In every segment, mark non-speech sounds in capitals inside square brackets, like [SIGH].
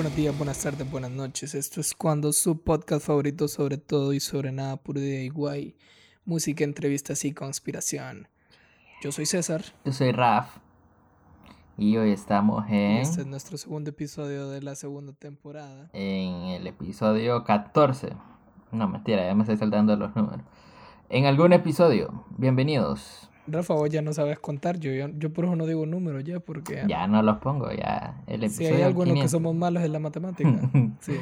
Buenos días, buenas tardes, buenas noches. Esto es cuando su podcast favorito sobre todo y sobre nada puro de guay. Música, entrevistas y conspiración. Yo soy César. Yo soy Raf. Y hoy estamos en... Este es nuestro segundo episodio de la segunda temporada. En el episodio 14. No, mentira, ya me estoy saltando los números. En algún episodio. Bienvenidos. Rafa, vos ya no sabes contar, yo, yo, por eso no digo números ya, porque... Ya no los pongo, ya el episodio Si hay algunos que somos malos en la matemática. [LAUGHS] sí.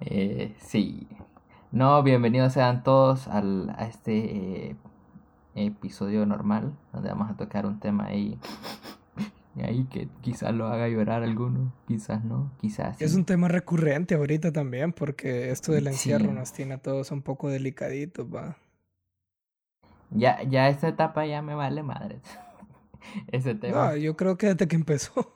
Eh, sí. No, bienvenidos sean todos al, a este eh, episodio normal, donde vamos a tocar un tema ahí, [LAUGHS] ahí que quizás lo haga llorar alguno, quizás no, quizás... Es un tema recurrente ahorita también, porque esto del encierro nos tiene a todos un poco delicaditos, va. Ya, ya esta etapa ya me vale madre. [LAUGHS] Ese tema. No, yo creo que desde que empezó.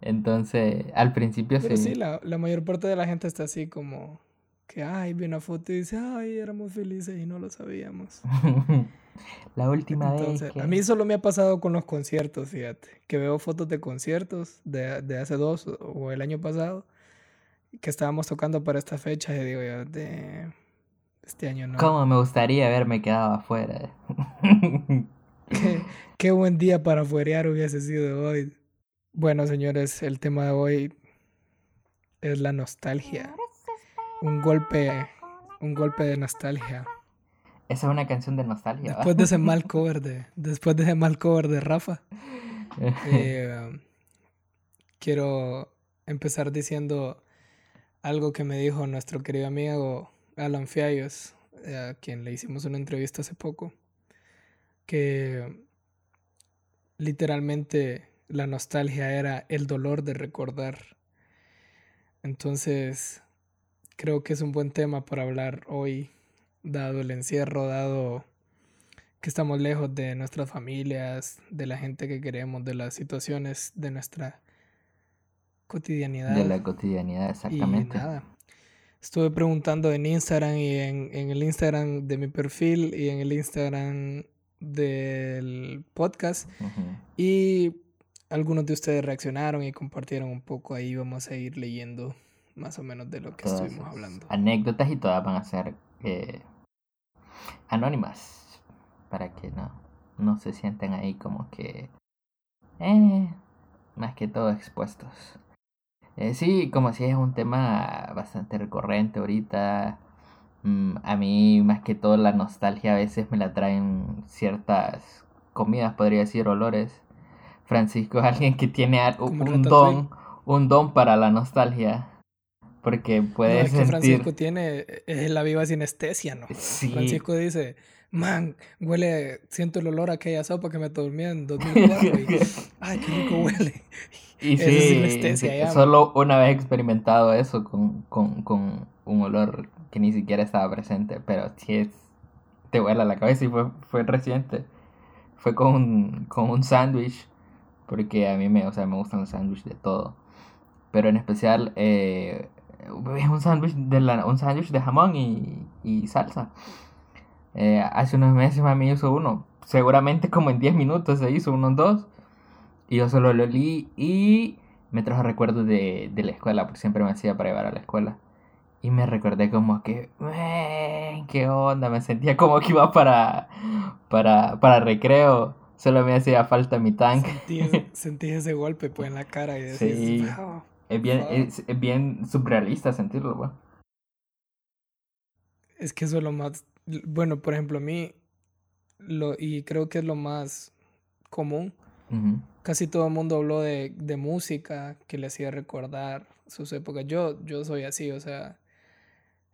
Entonces, al principio Pero sí. la, la mayor parte de la gente está así como que, ay, vi una foto y dice, ay, éramos felices y no lo sabíamos. [LAUGHS] la última vez. A mí solo me ha pasado con los conciertos, fíjate, que veo fotos de conciertos de, de hace dos o el año pasado que estábamos tocando para esta fecha y digo yo, de este año no. ¿Cómo me gustaría haberme quedado afuera? [LAUGHS] qué, buen día para fuerear hubiese sido hoy. Bueno, señores, el tema de hoy es la nostalgia. Un golpe, un golpe de nostalgia. Esa es una canción de nostalgia. Después de ese mal [LAUGHS] cover de, después de ese mal cover de Rafa, eh, quiero empezar diciendo algo que me dijo nuestro querido amigo Alan Fiallos, eh, a quien le hicimos una entrevista hace poco, que literalmente la nostalgia era el dolor de recordar. Entonces, creo que es un buen tema para hablar hoy, dado el encierro, dado que estamos lejos de nuestras familias, de la gente que queremos, de las situaciones de nuestra cotidianidad. De la cotidianidad, exactamente. Y nada, estuve preguntando en Instagram y en, en, el Instagram de mi perfil y en el Instagram del podcast. Y algunos de ustedes reaccionaron y compartieron un poco. Ahí vamos a ir leyendo más o menos de lo que estuvimos hablando. Anécdotas y todas van a ser eh, anónimas. Para que no, no se sienten ahí como que... Eh, más que todo expuestos. Eh, sí, como si es un tema bastante recurrente ahorita. Mm, a mí, más que todo, la nostalgia a veces me la traen ciertas comidas, podría decir, olores. Francisco es alguien que tiene un, don, un don para la nostalgia. Porque puede no, Francisco tiene es la viva sinestesia, ¿no? Francisco dice, man, huele, siento el olor a aquella sopa que me dormía en [LAUGHS] 2004 y, ay, qué rico huele. Y sí, solo una vez experimentado eso con, con, con, un olor que ni siquiera estaba presente, pero sí es, te vuela la cabeza y fue, fue reciente. Fue con un, con un sándwich, porque a mí me, o sea, me gustan los sándwiches de todo. Pero en especial, eh, un sándwich de, un sándwich de jamón y, y salsa. Eh, hace unos meses mami hizo uno. Seguramente como en 10 minutos se hizo unos dos. Y yo solo lo leí y me trajo recuerdos de, de la escuela, porque siempre me hacía para llevar a la escuela. Y me recordé como que, ¿qué onda? Me sentía como que iba para, para, para recreo. Solo me hacía falta mi tank. Sentí, ese golpe pues en la cara y decís, sí. es bien, es, bien surrealista sentirlo, güey. Es que eso es lo más, bueno, por ejemplo, a mí, lo, y creo que es lo más común, Casi todo el mundo habló de, de, música que le hacía recordar sus épocas. Yo, yo soy así, o sea,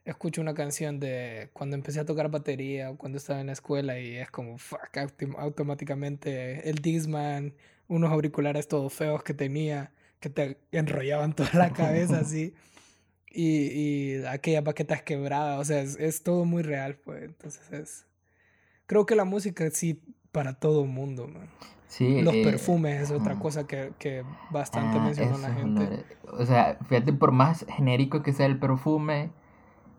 escucho una canción de cuando empecé a tocar batería o cuando estaba en la escuela y es como, fuck, automáticamente el Disman, unos auriculares todos feos que tenía, que te enrollaban [LAUGHS] toda la cabeza así. Y, y aquellas baquetas quebradas, o sea, es, es todo muy real, pues. Entonces es. Creo que la música sí para todo mundo, man. Los eh, perfumes es otra cosa que, que bastante ah, mencionó la gente. o sea, fíjate, por más genérico que sea el perfume,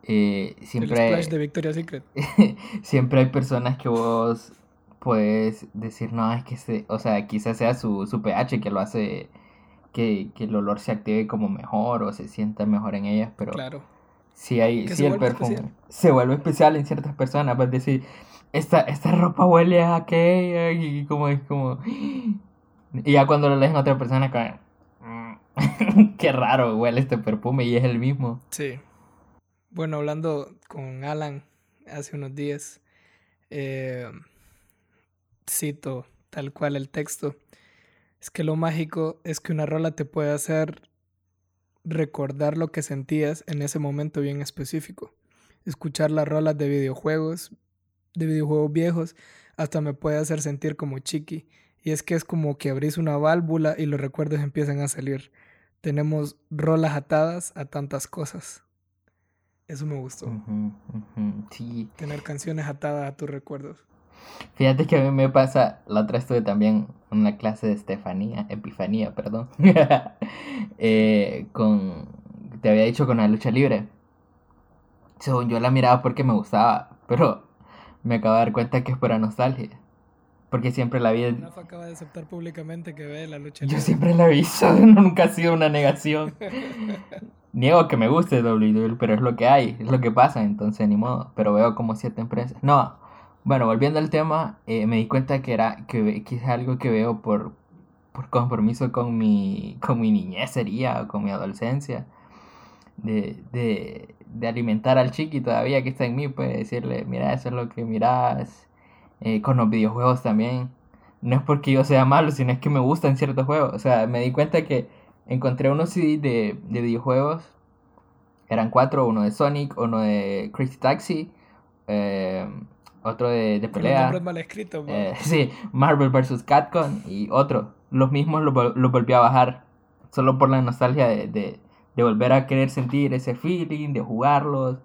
eh, siempre... El de Victoria's Secret. [LAUGHS] siempre hay personas que vos puedes decir, no, es que se, o sea, quizás sea su, su pH que lo hace que, el olor se active como mejor o se sienta mejor en ellas, pero claro. si hay, si el perfume se vuelve especial en ciertas personas, pues decir, esta, esta ropa huele a aquella y como es como... Y ya cuando lo lees en otra persona, como... [LAUGHS] Qué raro huele este perfume y es el mismo. Sí. Bueno, hablando con Alan hace unos días, eh, cito tal cual el texto, es que lo mágico es que una rola te puede hacer recordar lo que sentías en ese momento bien específico. Escuchar las rolas de videojuegos, de videojuegos viejos, hasta me puede hacer sentir como chiqui. Y es que es como que abrís una válvula y los recuerdos empiezan a salir. Tenemos rolas atadas a tantas cosas. Eso me gustó. Sí. Tener canciones atadas a tus recuerdos. Fíjate que a mí me pasa, la otra estuve también en una clase de Estefanía, Epifanía, perdón, [LAUGHS] eh, con, te había dicho con la lucha libre. Según yo la miraba porque me gustaba, pero me acabo de dar cuenta que es pura nostalgia. Porque siempre la vi. Rafa acaba de aceptar públicamente que ve la lucha libre. Yo siempre la he visto, [LAUGHS] nunca ha sido una negación. [LAUGHS] Niego que me guste WWE, pero es lo que hay, es lo que pasa, entonces ni modo. Pero veo como siete empresas. No, bueno, volviendo al tema, eh, me di cuenta que era que, es algo que veo por, por compromiso con mi, con mi niñez sería, o con mi adolescencia. De, de, de, alimentar al chiqui todavía que está en mí, pues decirle, mira, eso es lo que miras. Eh, con los videojuegos también. No es porque yo sea malo, sino es que me gustan ciertos juegos. O sea, me di cuenta que encontré unos CD de, de videojuegos. Eran cuatro, uno de Sonic, uno de Crazy Taxi. Eh, otro de, de pelea. mal escrito, eh, [LAUGHS] sí, Marvel vs. Capcom y otro. Los mismos los lo volví a bajar. Solo por la nostalgia de, de, de, volver a querer sentir ese feeling, de jugarlos.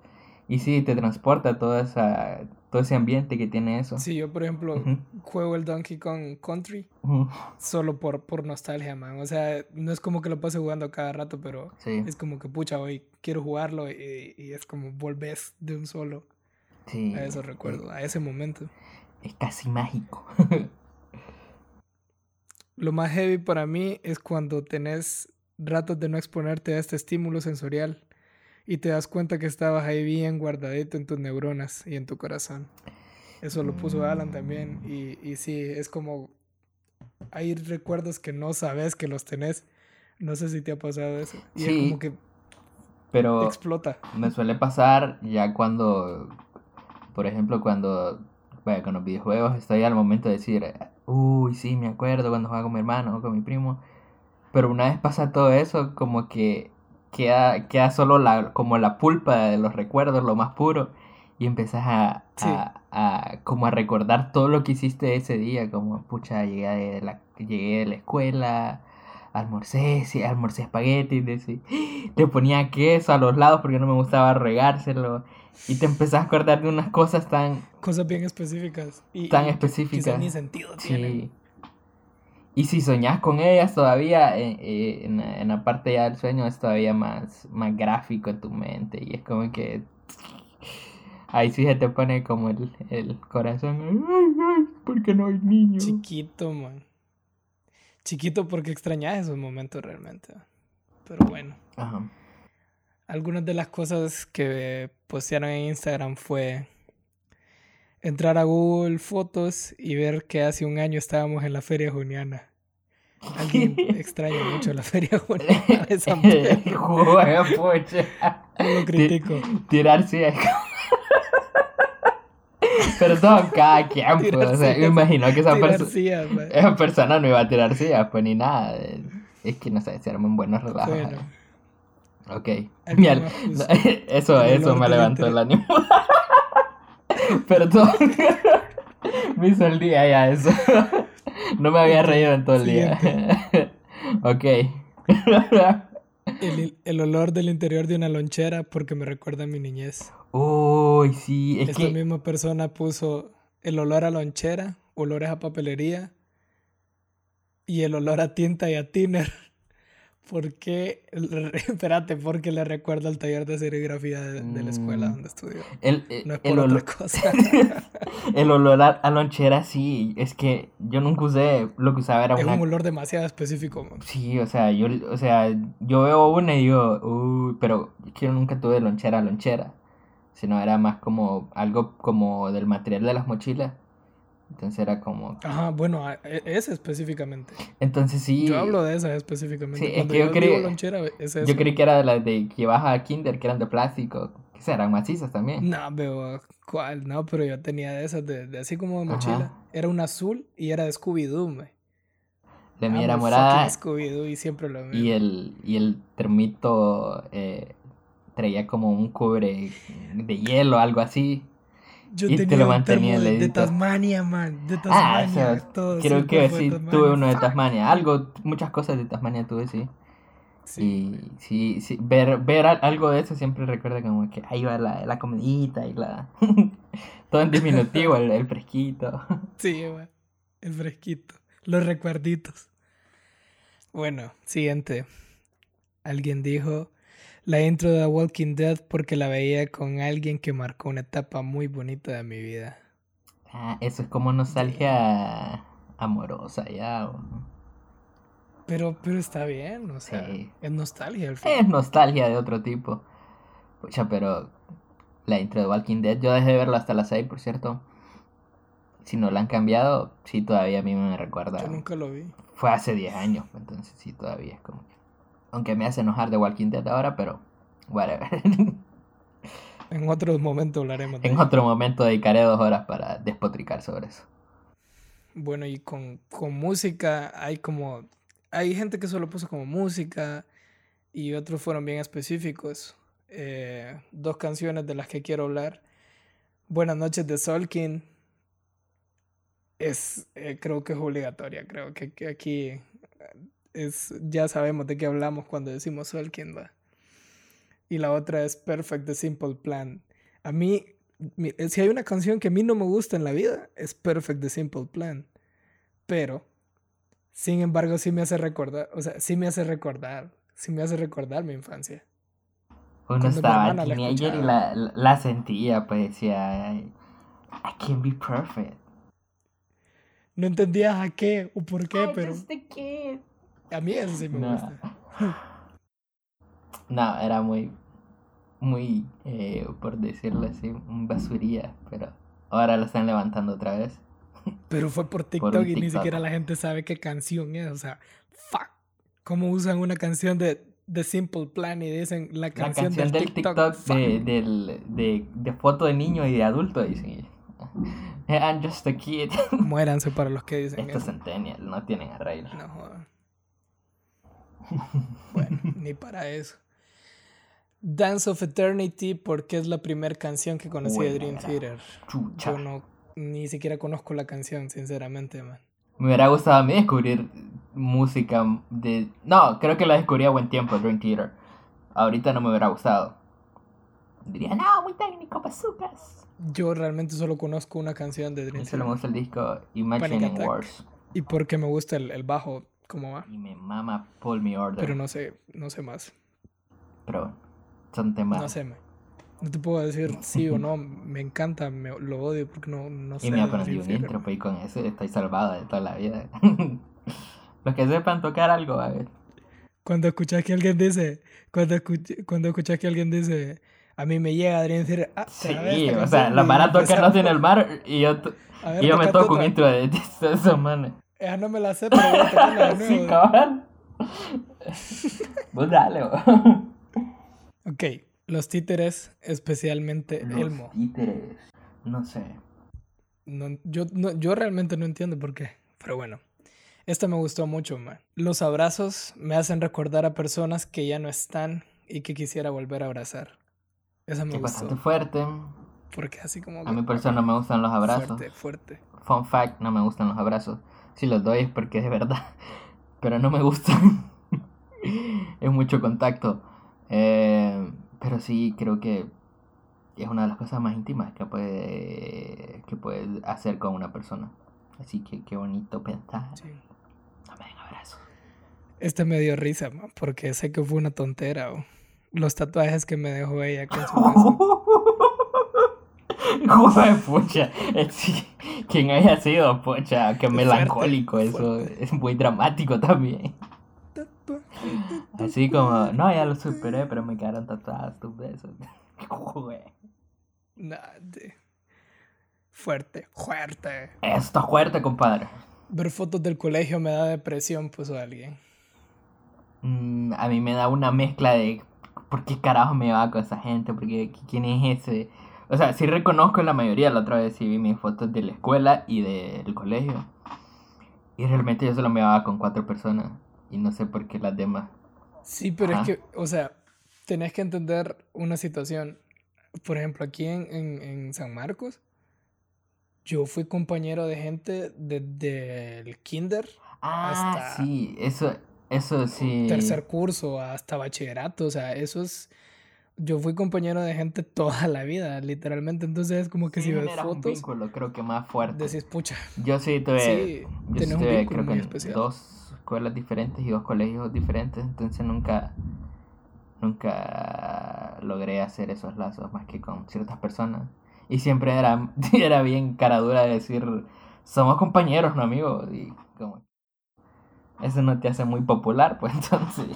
Y sí, te transporta toda esa, todo ese ambiente que tiene eso. Sí, yo por ejemplo juego el Donkey Kong Country solo por, por nostalgia, man. O sea, no es como que lo pase jugando cada rato, pero es como que, pucha, hoy quiero jugarlo y, y es como volvés de un solo. A eso recuerdo, a ese momento. Es casi mágico. Lo más heavy para mí es cuando tenés ratos de no exponerte a este estímulo sensorial y te das cuenta que estabas ahí bien guardadito en tus neuronas y en tu corazón. Eso lo puso Alan también y, y sí, es como hay recuerdos que no sabes que los tenés. No sé si te ha pasado eso. Y es como que pero explota. Me suele pasar ya cuando por ejemplo, cuando, bueno, con los videojuegos estoy al momento de decir, uy, sí, me acuerdo cuando jugaba con mi hermano o con mi primo. Pero una vez pasa todo eso, como que queda, queda solo la, como la pulpa de los recuerdos, lo más puro. Y empiezas a, a, como a recordar todo lo que hiciste ese día, como, pucha, llegué de la, llegué de la escuela, almorcé, sí, almorcé espagueti, le ponía queso a los lados porque no me gustaba regárselo. Y te empezás a acordar de unas cosas tan... Cosas bien específicas. Y, tan específicas. ni sentido sí. Y si soñás con ellas todavía, eh, eh, en, la parte ya del sueño es todavía más, más gráfico en tu mente. Y es como que... [SNIFFS] Ahí sí se te pone como el, el corazón. Ay, ay, porque no hay niño. Chiquito, man. Chiquito porque extrañas esos momentos realmente. Pero bueno. Ajá. Algunas de las cosas que postearon en Instagram fue entrar a Google Fotos y ver que hace un año estábamos en la Feria Juniana. Alguien [LAUGHS] extraña mucho la Feria [LAUGHS] Juniana de San [LAUGHS] Pedro. Lo critico. Tirarse Perdón, cada quien, pues, o sea, me imagino que esa, esa persona no iba a tirar sillas, pues ni nada. Es que no sé, se arman buenos relajos. Bueno. Ok. eso, eso me levantó el ánimo. [LAUGHS] Perdón. [LAUGHS] me hizo el día ya eso. [LAUGHS] no me había reído en todo el día. ok. El, el, olor del interior de una lonchera porque me recuerda a mi niñez. Uy, sí, es Esta misma persona puso el olor a lonchera, olores a papelería y el olor a tinta y a tiner ¿Por qué? [LAUGHS] Espérate, porque le recuerda el taller de serigrafía de, la escuela mm. donde estudió. El, eh, no es por otra cosa. [LAUGHS] el olor a, lonchera, sí. Es que yo nunca usé. Lo que usaba era Es un olor demasiado específico. Sí, o sea, yo, o sea, yo veo una y digo, uy, pero yo nunca tuve lonchera lonchera. Sino era más como algo como del material de las mochilas. Entonces era como... Ajá, bueno, e, esa específicamente. Entonces sí... Yo hablo de esa específicamente. Sí, es que yo, creí... Yo creí que era de las de que vas a Kinder, que eran de plástico. Que eran macizas también. No, pero ¿cuál? No, pero yo tenía de esas, de, así como de mochila. Era un azul y era de Scooby-Doo, De mí era morada. Scooby-Doo y siempre lo mismo. Y el, y el termito eh, traía como un cubre de hielo, algo así. Yo y tenía te lo mantenía de, de, Tasmania, man. De ah, Tasmania. Ah, todo, creo que sí, tuve uno de Tasmania. Algo, muchas cosas de Tasmania tuve, sí. Sí. Y sí, sí, ver, ver algo de eso siempre recuerda como que ahí va la, la comidita y la... [LAUGHS] Todo en diminutivo, el, el fresquito. [LAUGHS] Sí, el fresquito. Los recuerditos. Bueno, siguiente. Alguien dijo, la intro de The Walking Dead porque la veía con alguien que marcó una etapa muy bonita de mi vida. Ah, eso es como nostalgia amorosa ya. Pero, pero está bien, o sea, es nostalgia al Es nostalgia de otro tipo. Pucha, pero la intro de Walking Dead, yo dejé de verla hasta las 6, por cierto. Si no la han cambiado, sí, todavía a mí me recuerda. Yo nunca lo vi. Fue hace 10 años, entonces sí, todavía es como aunque me hace enojar de Walking Dead ahora, pero whatever. [LAUGHS] En otro momento hablaremos de En otro momento dedicaré dos horas para despotricar sobre eso. Bueno, y con, con música hay como... Hay gente que solo puso como música y otros fueron bien específicos. Eh, dos canciones de las que quiero hablar. Buenas noches de Solkin. Es, eh, creo que es obligatoria. Creo que, que aquí es, ya sabemos de qué hablamos cuando decimos Solkin, va. Y la otra es Perfect the Simple Plan. A mí, si hay una canción que a mí no me gusta en la vida, es Perfect the Simple Plan. Pero, sin embargo, sí me hace recordar, o sea, sí me hace recordar, sí me hace recordar mi infancia. Uno estaba teenager y la, la, sentía, pues decía, I can be perfect. No entendía a qué o por qué, pero... A mí eso sí me gusta. [LAUGHS] No, era muy, muy, eh, por decirlo así, un basuría, pero ahora lo están levantando otra vez. [LAUGHS] Pero fue por TikTok, y ni siquiera la gente sabe qué canción es, o sea, fuck. ¿Cómo usan una canción de, de Simple Plan y dicen la canción, del, TikTok, de, del, de, de, foto de niño y de adulto? Dicen, I'm [LAUGHS] just a kid. Muéranse para los que dicen Estos centennial no tienen arreglo. No, bueno, ni para eso. Dance of Eternity, porque es la primera canción que conocí de Dream Theater. Yo no, ni siquiera conozco la canción, sinceramente, man. Me hubiera gustado a mí descubrir música de... No, creo que la descubrí a buen tiempo, Dream Theater. Ahorita no me hubiera gustado. Diría, no, muy técnico, bazookas. Yo realmente solo conozco una canción de Dream Theater. Solo me gusta el disco Imagining Wars. Y porque me gusta el, el bajo cómo va. Y me mama Pull Me Order. Pero no sé, no sé más. Pero son temas. No sé, no te puedo decir sí o no. Me encanta, me, lo odio porque no, no sé. Y me aprendí un intro, pues, y con eso estoy salvado de toda la vida. [LAUGHS] Los que sepan tocar algo, a ver. Cuando escuchas que alguien dice, cuando, cuando escuchas que alguien dice, a mí me llega Adrián decir, ah, sí, o sea, la mara toca no tiene el mar y yo, y yo me toco un intro de, [LAUGHS] de esos manes. Esa no me la sé, pero voy a tocarla de [LAUGHS] Sí, cabrón. Pues dale, Ok, los títeres, especialmente los Elmo. títeres, no sé. No, yo, no, yo realmente no entiendo por qué, pero bueno. Esto me gustó mucho, man. Los abrazos me hacen recordar a personas que ya no están y que quisiera volver a abrazar. Eso me gustó. bastante fuerte. Porque así como... A mi persona no me gustan los abrazos. Fuerte, fuerte. Fun fact, no me gustan los abrazos. Si los doy es porque es de verdad. [LAUGHS] Pero no me gustan. [LAUGHS] es mucho contacto. Eh, pero sí, creo que es una de las cosas más íntimas que puede, que puede hacer con una persona. Así que qué bonito pensar. Sí. No me den abrazos. Este me dio risa, porque sé que fue una tontera. Los tatuajes que me dejó ella con su [LAUGHS] [LAUGHS] Joder, pucha. Quien haya sido, pucha, que melancólico. Eso es muy dramático también. Así como, no, ya lo superé, pero me quedaron tatuadas tus besos. [LAUGHS] Fuerte, fuerte. Esto fuerte, compadre. Ver fotos del colegio me da depresión, puso alguien. Mm, a mí me da una mezcla de ¿por qué carajo me va con esa gente? Porque ¿quién es ese? O sea, sí reconozco la mayoría, la otra vez sí vi mis fotos de la escuela y del colegio. Y realmente yo solo me va con cuatro personas. Y no sé por qué las demás. Sí, pero es que, o sea, tenés que entender una situación. Por ejemplo, aquí en, en, San Marcos, yo fui compañero de gente desde el kinder ah, hasta... sí, eso, eso sí. Tercer curso hasta bachillerato, o sea, eso es... Yo fui compañero de gente toda la vida, literalmente. Entonces es como que si ves fotos. un vínculo, creo que más fuerte. Decís, pucha. Yo sí tuve. Sí, yo sí tuve, creo que especial. dos escuelas diferentes y dos colegios diferentes. Entonces nunca. Nunca logré hacer esos lazos más que con ciertas personas. Y siempre era, [LAUGHS] era bien cara dura de decir, somos compañeros, no amigos. Y como eso no te hace muy popular, pues [LAUGHS] entonces.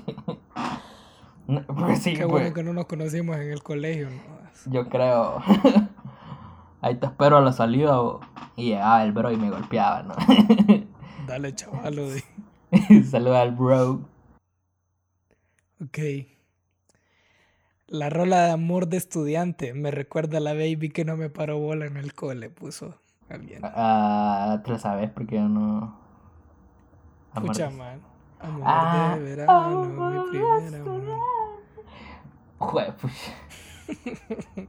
[LAUGHS] pues sí, Qué bueno pues. que no nos conocimos en el colegio. ¿no? Yo creo. [LAUGHS] Ahí te espero a la salida y llegaba el bro y me golpeaba, ¿no? [LAUGHS] Dale, chaval. Saluda al bro. Ok. La rola de amor de estudiante me recuerda a la baby que no me paró bola en el cole, puso alguien. Ah, te lo sabes porque yo no. Escucha, man. Amor ah, de verano, mi primer amor. Jue, [LAUGHS]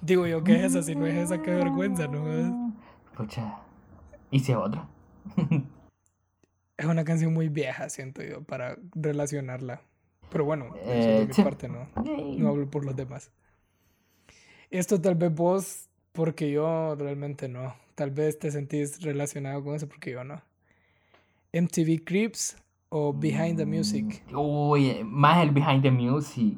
Digo yo, ¿qué es esa? Si no es esa, qué vergüenza, ¿no? Pucha. ¿Y si es otra? es una canción muy vieja, siento yo, para relacionarla. Pero bueno, eso de eh, mi parte, ¿no? No hablo por los demás. Esto tal vez vos, porque yo realmente no. Tal vez te sentís relacionado con eso, porque yo no. MTV Creeps o Behind the Music? Uy, más el Behind the Music.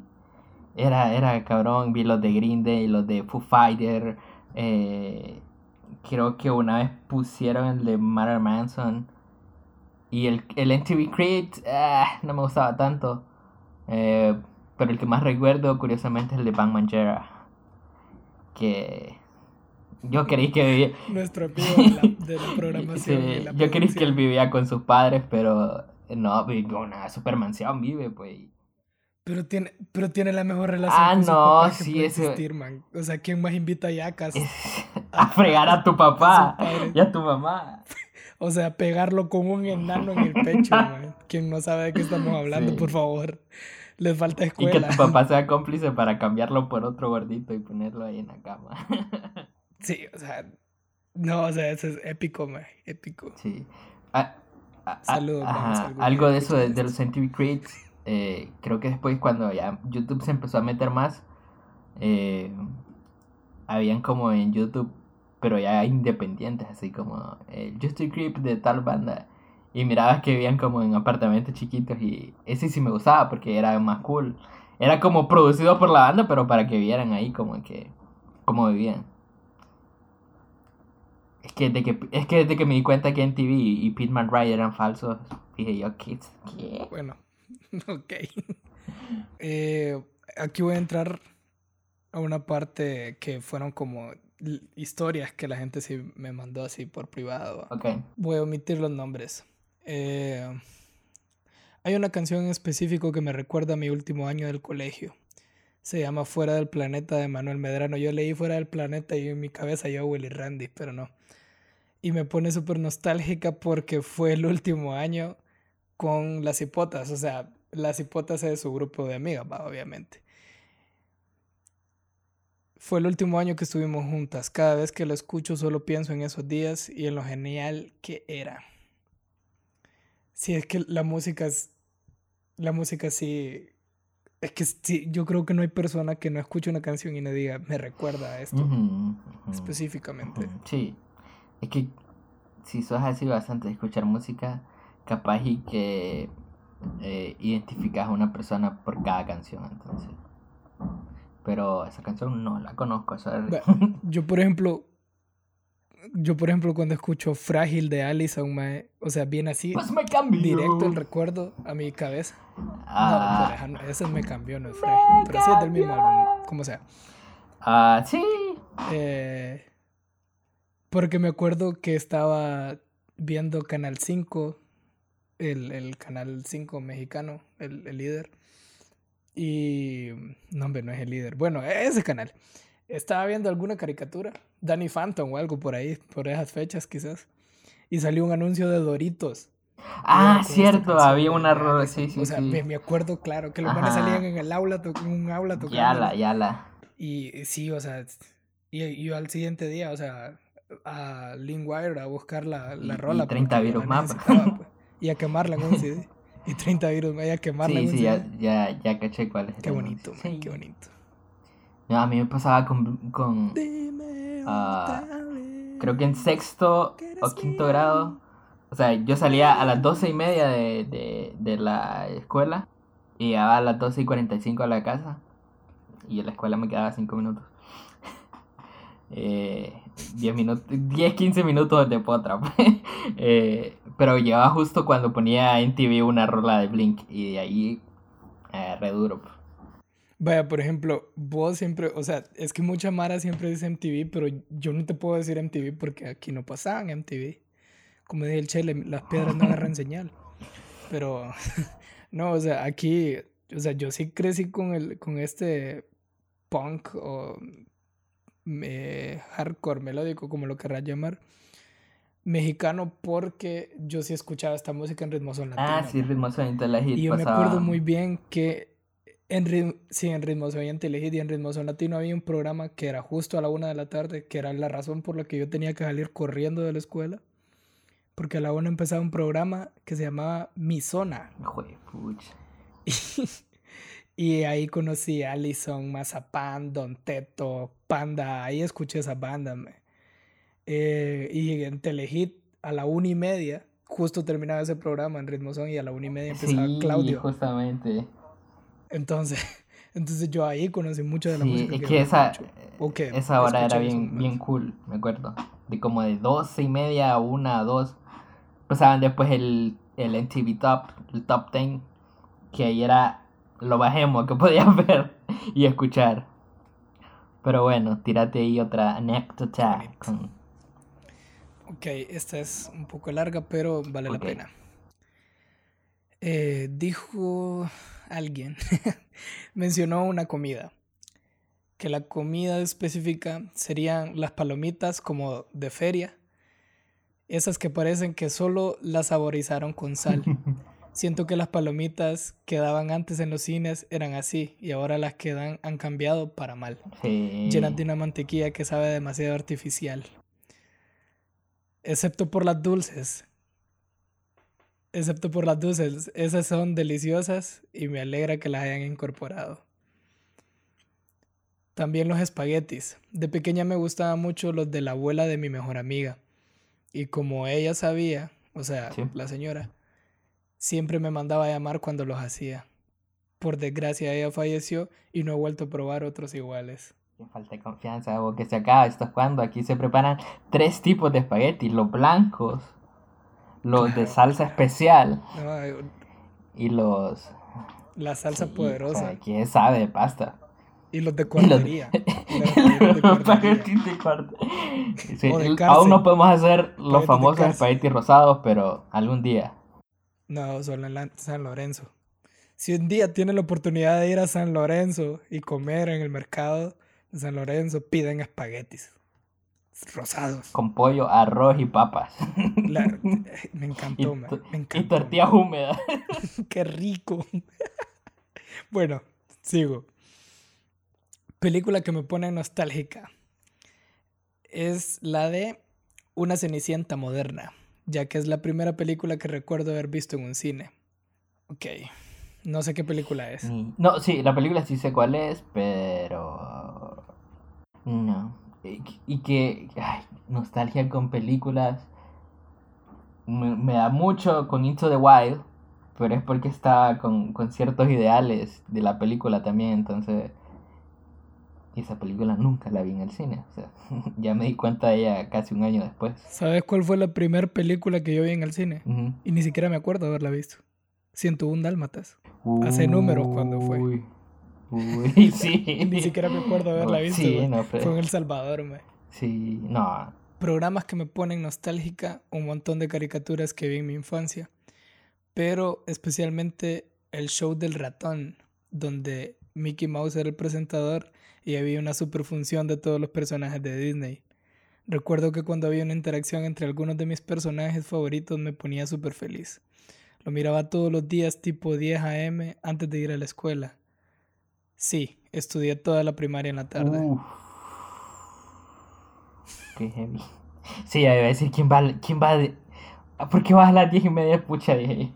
Era, era cabrón, vi los de Green Day, los de Foo Fighter. Eh, creo que una vez pusieron el de Marilyn Manson. Y el, el MTV Creeps, ah, no me gustaba tanto. Eh, pero el que más recuerdo, curiosamente, es el de Bang Manjera. Que yo creí que vivía. Nuestro amigo de la, programación. [LAUGHS] yo creí que él vivía con sus padres, pero no, vive una super mansión, vive, pues. Pero tiene, pero tiene la mejor relación ah, con no, su papá que sí, puede existir, man. O sea, ¿quién más invita a casa? [LAUGHS] a fregar a tu [LAUGHS] papá y a tu mamá. [LAUGHS] O sea, pegarlo con un enano en el pecho, man. Quien no sabe de qué estamos hablando, por favor. Les falta escuela. Y que tu papá sea cómplice para cambiarlo por otro gordito y ponerlo ahí en la cama. Sí, o sea, no, o sea, eso es épico, man, épico. Sí. Ah, ah, Saludos. algo de eso de, los MTV Crits, eh, creo que después cuando ya YouTube se empezó a meter más, eh, habían como en YouTube, pero ya independientes, así como el eh, Creep de tal banda. Y mirabas que vivían como en apartamentos chiquitos y ese sí me gustaba porque era más cool. Era como producido por la banda, pero para que vieran ahí como que, como vivían. Es que, de que, es que desde que me di cuenta que TV y Pitman Ride eran falsos, dije yo, ¿qué? Bueno, [LAUGHS] ok. Eh, aquí voy a entrar a una parte que fueron como historias que la gente sí me mandó así por privado. Okay. Voy a omitir los nombres. Eh, hay una canción en específico que me recuerda a mi último año del colegio. Se llama Fuera del Planeta de Manuel Medrano. Yo leí Fuera del Planeta y en mi cabeza yo Willy Randy, pero no y me pone súper nostálgica porque fue el último año con las hipotas, o sea, las hipotas es su grupo de amigas, obviamente. Fue el último año que estuvimos juntas. Cada vez que lo escucho solo pienso en esos días y en lo genial que era. Si es que la música es, la música sí es que sí, yo creo que no hay persona que no escuche una canción y no diga, me recuerda a esto específicamente. Sí, es que si sos así bastante de escuchar música, capaz y que eh, identificas a una persona por cada canción, entonces. Pero esa canción no la conozco. [LAUGHS] Yo, por ejemplo, yo, por ejemplo, cuando escucho Frágil de Allison, me, o sea, viene así, pues me cambió. directo el recuerdo a mi cabeza. Ah, no, ese me cambió, no es Frágil. Pero sí es del mismo álbum, como sea. Ah, sí. Eh, porque me acuerdo que estaba viendo Canal 5, el, el Canal 5 mexicano, el, el líder. Y. No, hombre, no es el líder. Bueno, ese canal. Estaba viendo alguna caricatura, Danny Phantom o algo por ahí, por esas fechas quizás. Y salió un anuncio de Doritos. Ah, cierto, había una rola, sí, sí. O sea, Me, acuerdo, claro, que los manes salían en el aula, en un aula tocando. Yala, yala. Y sí, o sea, y yo al siguiente día, o sea, a Linkwire a buscar la, la rola. Y 30 virus más. Pues, [LAUGHS] y a quemarla en un CD. Y 30 virus más y a quemarla sí, en un sí, CD. Ya, ya, ya caché cuál es. Qué bonito, sí. qué bonito. No, a mí me pasaba con. con uh, creo que en sexto o quinto grado. O sea, yo salía a las doce y media de, de, de la escuela y llegaba a las 12 y 45 a la casa. Y en la escuela me quedaba 5 minutos. [LAUGHS] eh, 10 minutos, 10, 15 minutos de potra. [LAUGHS] eh, pero llegaba justo cuando ponía en TV una rola de Blink y de ahí eh, re duro. Vaya, por ejemplo, vos siempre, o sea, es que mucha Mara siempre dice MTV, pero yo no te puedo decir MTV porque aquí no pasaban MTV. Como dije el Chele, las piedras no agarran [LAUGHS] señal. Pero, [LAUGHS] no, o sea, aquí, o sea, yo sí crecí con, el, con este punk o eh, hardcore melódico, como lo querrás llamar, mexicano, porque yo sí escuchaba esta música en ritmo son latino. Ah, sí, ritmo son Y yo me acuerdo muy bien que en, sí, en ritmo son y en ritmo son latino había un programa que era justo a la una de la tarde, que era la razón por la que yo tenía que salir corriendo de la escuela. Porque a la una empezaba un programa que se llamaba Mi Zona. Joder, [LAUGHS] Y ahí conocí a Allison, Mazapán, Don Teto, Panda. Ahí escuché esa banda. Eh, y en Telehit, a la una y media, justo terminaba ese programa en Ritmo Son y a la una y media empezaba sí, Claudio. justamente. Entonces, [LAUGHS] entonces yo ahí conocí mucho de la música. Es que, esa, esa hora era bien, bien cool, me acuerdo. De como de doce y media a una, a dos. Pasaban después el, el MTV Top, el Top Ten, que ahí era lo bajemos que [LAUGHS] podías ver y escuchar. Pero bueno, tírate ahí otra anécdota. Ok, esta es un poco larga, pero vale la pena. Eh, dijo alguien, [LAUGHS] mencionó una comida, que la comida específica serían las palomitas como de feria, esas que parecen que solo las saborizaron con sal. [LAUGHS] Siento que las palomitas que daban antes en los cines eran así y ahora las que dan han cambiado para mal. Llenas de una mantequilla que sabe demasiado artificial. Excepto por las dulces. Excepto por las dulces. Esas son deliciosas y me alegra que las hayan incorporado. También los espaguetis. De pequeña me gustaban mucho los de la abuela de mi mejor amiga. Y como ella sabía, o sea, la señora, siempre me mandaba a llamar cuando los hacía. Por desgracia ella falleció y no he vuelto a probar otros iguales. Qué falta de confianza, que se acaba. Esto es cuando aquí se preparan tres tipos de espaguetis: los blancos, los de salsa [LAUGHS] especial y los. La salsa poderosa. ¿Quién sabe de pasta? Y los de cuartería. Aún no podemos hacer los famosos espaguetis rosados, pero algún día. No, solo en San Lorenzo. Si un día tienen la oportunidad de ir a San Lorenzo y comer en el mercado de San Lorenzo, piden espaguetis rosados. Con pollo, arroz y papas. [LAUGHS] me encantó, y, me encantó. Y tortillas húmedas. [LAUGHS] Qué rico. [LAUGHS] bueno, sigo. Película que me pone nostálgica. Es la de Una Cenicienta moderna ya que es la primera película que recuerdo haber visto en un cine. Ok, no sé qué película es. No, sí, la película sí sé cuál es, pero... No. Y, que... Ay, nostalgia con películas. me, da mucho con Into the Wild, pero es porque está con, con ciertos ideales de la película también, entonces esa película nunca la vi en el cine. O sea, [LAUGHS] ya me di cuenta de ella casi un año después. ¿Sabes cuál fue la primera película que yo vi en el cine? Y ni siquiera me acuerdo haberla visto. 101 Dálmatas. Hace números cuando fue. Uy, [LAUGHS] sí. ni siquiera me acuerdo haberla visto. Sí, no, Fue en El Salvador, me. Sí, no. Programas que me ponen nostálgica, un montón de caricaturas que vi en mi infancia. Pero especialmente el show del ratón, donde Mickey Mouse era el presentador y había una superfunción de todos los personajes de Disney. Recuerdo que cuando había una interacción entre algunos de mis personajes favoritos me ponía súper feliz. Lo miraba todos los días tipo 10 a.m. antes de ir a la escuela. Sí, estudié toda la primaria en la tarde. Qué heavy. Sí, iba a decir quién va, quién va de... ¿Por qué vas a las 10 y media? Pucha, dije.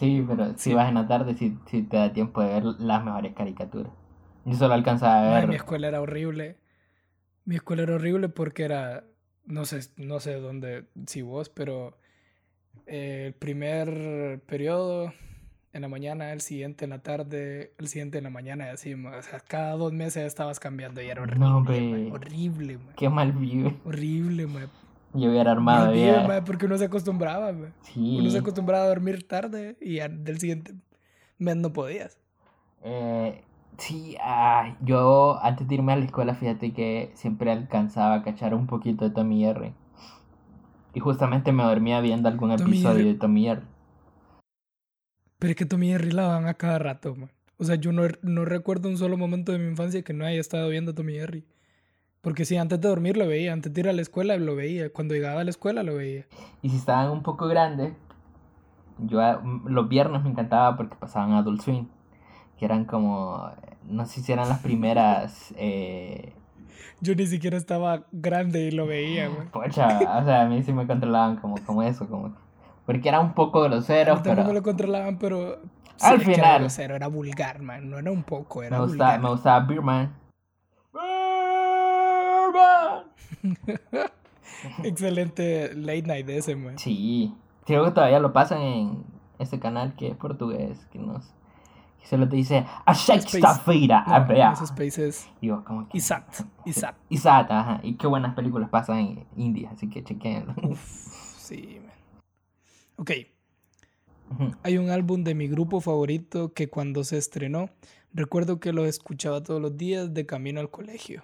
Sí, pero si vas en la tarde, sí, sí te da tiempo de ver las mejores caricaturas. Yo solo alcanzaba a ver. mi escuela era horrible. Mi escuela era horrible porque era. No sé, no sé dónde, si vos, pero. Eh, el primer periodo en la mañana, el siguiente en la tarde, el siguiente en la mañana y así. O sea, cada dos meses estabas cambiando y era horrible. No, horrible, man. Qué mal vive. Horrible, man. Yo hubiera armado ya. porque uno se acostumbraba, man. Sí. Uno se acostumbraba a dormir tarde y del siguiente mes no podías. Eh, Sí, ah, yo antes de irme a la escuela, fíjate que siempre alcanzaba a cachar un poquito de Tommy R. Y justamente me dormía viendo algún episodio de Tommy R. Pero es que Tommy R la van a cada rato, man. O sea, yo no, no recuerdo un solo momento de mi infancia que no haya estado viendo Tommy R. Porque sí, antes de dormir lo veía, antes de ir a la escuela lo veía, cuando llegaba a la escuela lo veía. Y si estaban un poco grandes, yo los viernes me encantaba porque pasaban Adult Swim que eran como, no sé si eran las primeras... Eh... Yo ni siquiera estaba grande y lo veía, güey. Pocha, o sea, a mí sí me controlaban como, como eso, como... Porque era un poco grosero, pero... También me lo controlaban, pero... Al final... Era grosero, era vulgar, man. No era un poco, era me gustaba, vulgar. Me gustaba Beerman. [LAUGHS] Excelente late night ese, man. Sí. Creo que todavía lo pasan en ese canal que es portugués, que no sé y solo te dice a Shakespeare a ver. Esos países. Yo, como que. Isat. Isat. Isat, ajá. Y qué buenas películas pasan en India, así que chequenlo. sí, man. Ok. Hay un álbum de mi grupo favorito que cuando se estrenó, recuerdo que lo escuchaba todos los días de camino al colegio.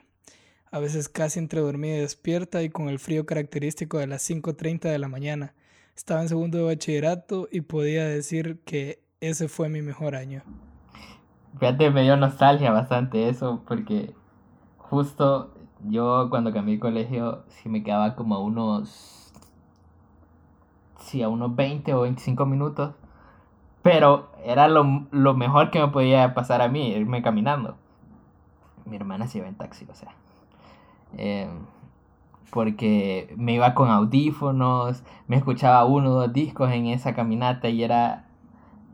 A veces casi entre dormida y despierta y con el frío característico de las 5.30 de la mañana. Estaba en segundo de bachillerato y podía decir que ese fue mi mejor año. Fíjate, me dio nostalgia bastante eso, porque justo yo cuando cambié de colegio, sí me quedaba como a unos. Sí, a unos 20 o 25 minutos. Pero era lo, mejor que me podía pasar a mí, irme caminando. Mi hermana se iba en taxi, o sea. Em, porque me iba con audífonos, me escuchaba uno o dos discos en esa caminata y era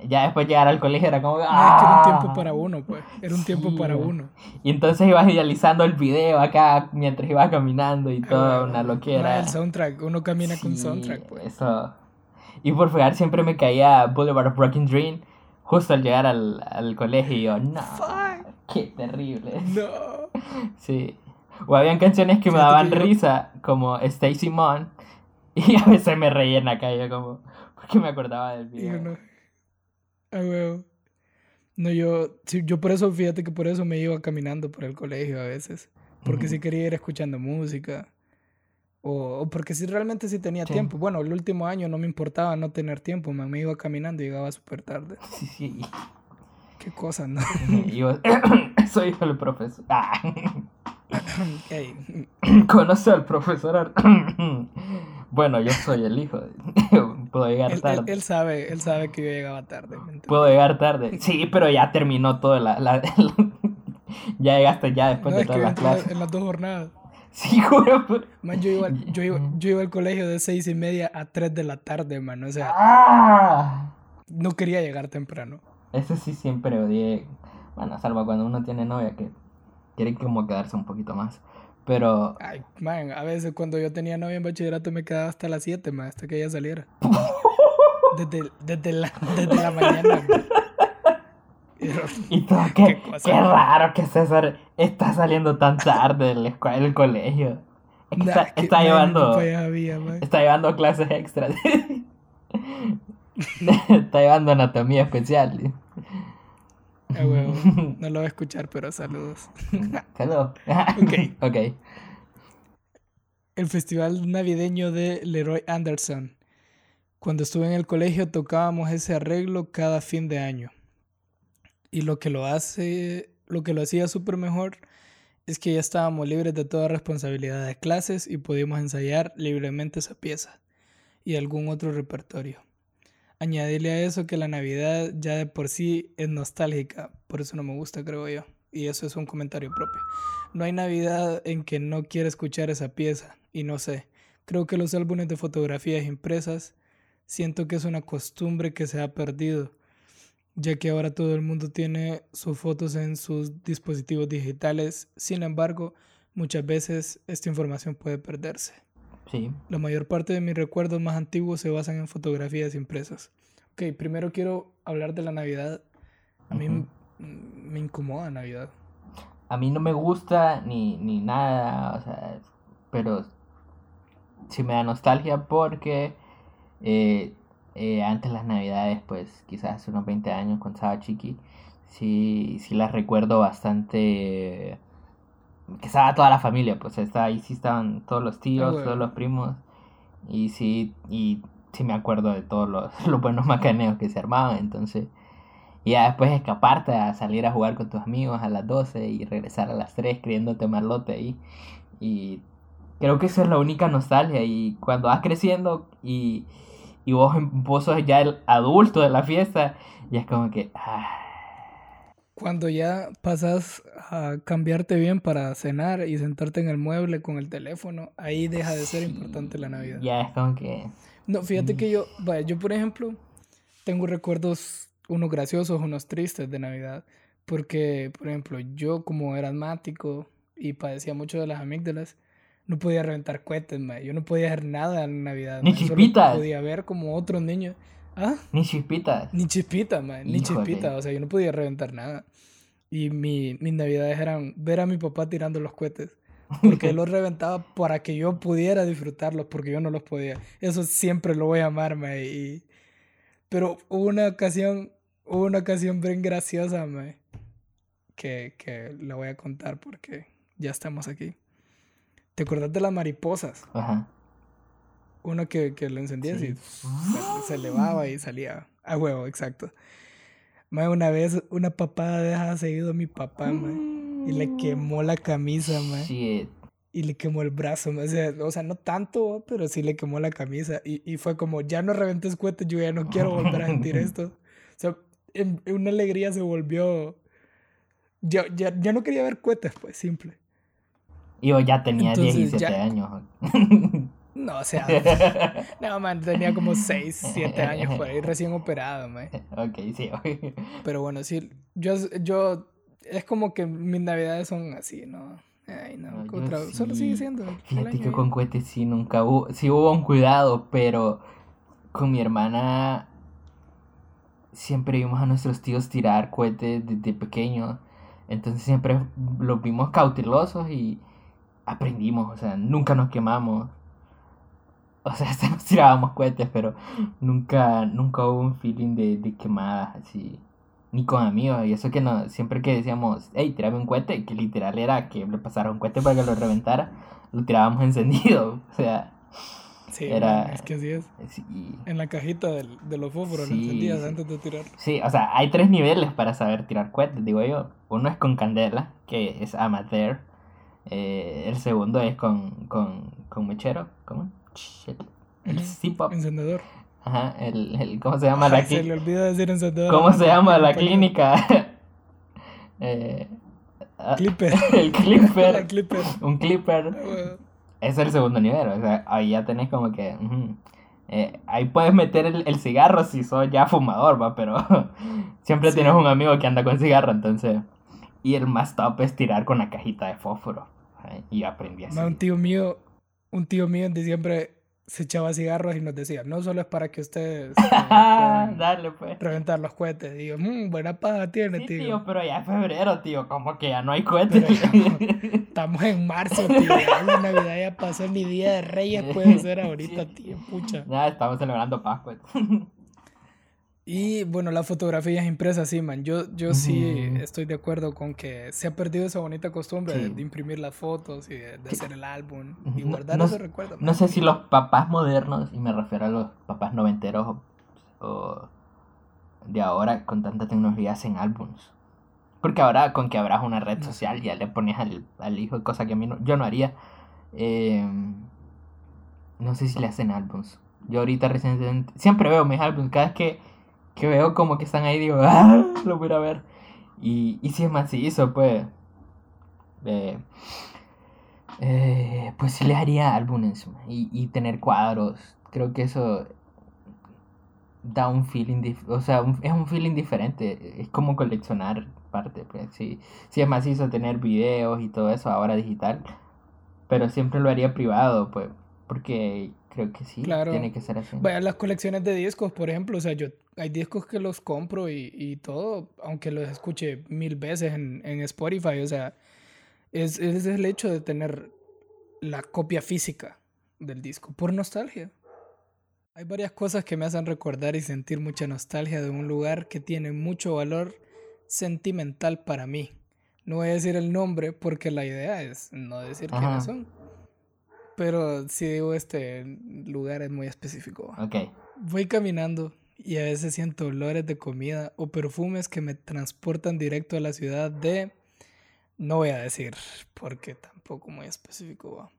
ya después llegar al colegio era como... Ah, que era un tiempo ¡ah! para uno, pues. Era un tiempo para uno. Y entonces ibas idealizando el video acá mientras ibas caminando y todo, una loquera. el soundtrack, uno camina con soundtrack, pues. Eso. Y por fregar siempre me caía Boulevard of Broken Dream justo al llegar al, al colegio y yo, no, qué terrible. No. [LAUGHS] Sí. O habían canciones que me daban risa, como Stacy Mon, [LAUGHS] y a veces me reía en la calle, como, porque me acordaba del video. Ah, No, yo, yo por eso, fíjate que por eso me iba caminando por el colegio a veces. Porque si quería ir escuchando música. O, porque si realmente sí tenía tiempo. Bueno, el último año no me importaba no tener tiempo. Me, iba caminando y llegaba súper tarde. Sí, sí. Qué cosa, ¿no? yo [COUGHS] soy el profesor. [COUGHS] Ah. [COUGHS] Conoce al profesor. Bueno, yo soy el hijo. Puedo llegar tarde. Él, sabe, él sabe que yo llegaba tarde. Puedo llegar tarde. Sí, pero ya terminó todo la, la, [LAUGHS] ya llegaste ya después de todas las clases. En las dos jornadas. Sí, [LAUGHS] güey. Man, yo iba, yo, iba, yo iba al colegio de seis y media a tres de la tarde, man. O sea, ah. no quería llegar temprano. Eso sí siempre odié. Bueno, salvo cuando uno tiene novia que quiere como quedarse un poquito más. Pero. Ay, man, a veces cuando yo tenía novia en bachillerato me quedaba hasta las 7, man, hasta que ella saliera. [LAUGHS] desde, desde, la, desde la mañana, Y todo, qué, qué, raro que César está saliendo tan tarde de la escuela, del colegio. Está, está llevando. está llevando clases extras. [LAUGHS] está llevando anatomía especial. Ah, [LAUGHS] no lo voy a escuchar, pero saludos. [LAUGHS] Saludos. [LAUGHS] ok. Ok. El festival navideño de Leroy Anderson. Cuando estuve en el colegio tocábamos ese arreglo cada fin de año. Y lo que lo hace, lo que lo hacía súper mejor es que ya estábamos libres de toda responsabilidad de clases y podíamos ensayar libremente esa pieza y algún otro repertorio. Añadirle a eso que la Navidad ya de por sí es nostálgica, por eso no me gusta, creo yo. Y eso es un comentario propio. No hay Navidad en que no quiera escuchar esa pieza, y no sé. Creo que los álbumes de fotografías impresas siento que es una costumbre que se ha perdido, ya que ahora todo el mundo tiene sus fotos en sus dispositivos digitales. Sin embargo, muchas veces esta información puede perderse. La mayor parte de mis recuerdos más antiguos se basan en fotografías impresas. Ok, primero quiero hablar de la Navidad. A mí me incomoda Navidad. A mí no me gusta ni, ni nada, o sea, pero sí me da nostalgia porque eh, eh, antes las Navidades, pues quizás hace unos 20 años cuando estaba chiqui, sí, sí las recuerdo bastante que estaba toda la familia, pues está, ahí sí estaban todos los tíos, ah, todos los primos, y sí, y sí me acuerdo de todos los, [LAUGHS] los buenos macaneos que se armaban, entonces, y ya después escaparte a salir a jugar con tus amigos a las 12 y regresar a las 3 creyéndote marlote ahí, y creo que eso es la única nostalgia, y cuando vas creciendo y, y vos, vos sos ya el adulto de la fiesta, y es como que... Ah, cuando ya pasas a cambiarte bien para cenar y sentarte en el mueble con el teléfono, ahí deja de ser importante la Navidad. Ya es como que... No, fíjate que yo, vaya, yo por ejemplo, tengo recuerdos, unos graciosos, unos tristes de Navidad. Porque, por ejemplo, yo como era asmático y padecía mucho de las amígdalas, no podía reventar cohetes, yo no podía hacer nada en Navidad. Ni chispitas. podía ver como otros niños. ¿Ah? Ni chispitas. Ni chispitas, man. Ni chispitas. O sea, yo no podía reventar nada. Y mi, mis navidades eran ver a mi papá tirando los cohetes. Porque él los [LAUGHS] reventaba para que yo pudiera disfrutarlos, porque yo no los podía. Eso siempre lo voy a amar, man. Y... Pero hubo una ocasión, hubo una ocasión bien graciosa, man. Que, que la voy a contar porque ya estamos aquí. ¿Te acuerdas de las mariposas? Ajá uno que, que lo encendías y se, elevaba y salía a huevo, exacto. una vez una papada deja seguido a mi papá, y le quemó la camisa, man. Y le quemó el brazo, O, sea, o sea, no tanto, pero sí le quemó la camisa. Y, y fue como, ya no reventes cohetes, yo ya no quiero volver a sentir esto. [LAUGHS] O sea, en, una alegría se volvió... Ya, ya, ya no quería ver cohetes, pues, simple. Yo ya tenía 17 años. [LAUGHS] No, o sea, [LAUGHS] no, man, tenía como 6, 7 años por ahí, recién operado, man. Ok, sí, Pero bueno, sí, yo, yo, es como que mis navidades son así, ¿no? Ay, no, solo sigue siendo. Fíjate que con cohetes sí nunca hubo, sí hubo un cuidado, pero con mi hermana siempre vimos a nuestros tíos tirar cohetes desde pequeños, entonces siempre los vimos cautelosos y aprendimos, o sea, nunca nos quemamos [LAUGHS] o sea, hasta nos tirábamos cohetes, pero nunca, nunca hubo un feeling de, de quemadas así. Ni con amigos. Y eso que no, siempre que decíamos, hey, tirame un cohete, que literal era que le pasara un cohete para que lo reventara, lo tirábamos [LAUGHS] encendido. O sea, Sí, era, es que así es. En la cajita del, de los fósforos lo encendías antes de tirar. Sí, o sea, hay tres niveles para saber tirar cohetes, digo yo. Uno es con candela, que es amateur. Eh, el segundo es con, con, con mechero, ¿cómo? El [LAUGHS] C-pop. Encendedor. Ajá, el, el, ¿cómo se llama la clínica? Se le olvida decir encendedor. ¿Cómo se llama la clínica? [LAUGHS] eh, ah, clipper. [LAUGHS] El clipper. clipper. Un clipper. Ah, es el segundo nivel, o sea, ahí ya tenés como que... eh, ahí puedes meter el, el, cigarro si sos ya fumador, va, pero siempre tienes un amigo que anda con cigarro, entonces... Y el más top es tirar con la cajita de fósforo. y aprendí así. Un tío mío, un tío mío en diciembre se echaba cigarros y nos decía, no solo es para que ustedes [LAUGHS] Dale, pues. reventar los cohetes. Digo, mmm, buena paga tiene, sí, tío. tío. pero ya es febrero, tío, como que ya no hay cohetes. [LAUGHS] estamos en marzo, tío. La Navidad ya pasó, ni Día de Reyes puede ser ahorita, tío, pucha. Ya estamos celebrando Pascua. [LAUGHS] Y bueno, la fotografía es impresa, sí, man. Yo, yo sí estoy de acuerdo con que se ha perdido esa bonita costumbre de, imprimir las fotos y de, hacer el álbum y guardar no, ese recuerdo. No sé si los papás modernos, y me refiero a los papás noventeros o, de ahora con tanta tecnología hacen álbums. Porque ahora con que abras una red social ya le pones al, al hijo, cosa que a mí no, yo no haría. Em, no sé si le hacen álbums. Yo ahorita recientemente siempre veo mis álbums, cada vez que que veo como que están ahí, digo, [LAUGHS] ah, lo voy a ver. Y, y si es macizo, pues. Eh, eh, pues sí les haría álbumes y, y tener cuadros. Creo que eso da un feeling, o sea, es un feeling diferente. Es como coleccionar parte, pues sí, sí es macizo tener videos y todo eso ahora digital, pero siempre lo haría privado, pues, porque Creo que sí, claro. tiene que ser así. Vaya, las colecciones de discos, por ejemplo, o sea, yo hay discos que los compro y, y todo, aunque los escuche mil veces en, en Spotify, o sea, es, es, el hecho de tener la copia física del disco, por nostalgia. Hay varias cosas que me hacen recordar y sentir mucha nostalgia de un lugar que tiene mucho valor sentimental para mí. No voy a decir el nombre porque la idea es no decir quiénes son. Pero si digo este lugar es muy específico. Ok. Voy caminando y a veces siento olores de comida o perfumes que me transportan directo a la ciudad de... No voy a decir porque tampoco muy específico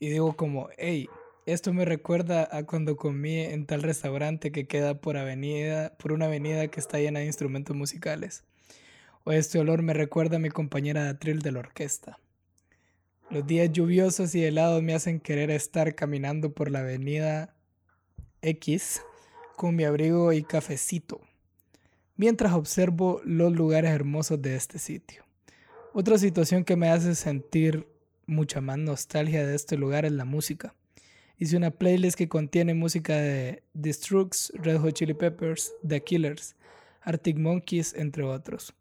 Y digo como, hey, esto me recuerda a cuando comí en tal restaurante que queda por avenida, por una avenida que está llena de instrumentos musicales. O este olor me recuerda a mi compañera de atril de la orquesta. Los días lluviosos y helados me hacen querer estar caminando por la avenida X con mi abrigo y cafecito, mientras observo los lugares hermosos de este sitio. Otra situación que me hace sentir mucha más nostalgia de este lugar es la música. Hice una playlist que contiene música de The Strokes, Red Hot Chili Peppers, The Killers, Arctic Monkeys, entre otros.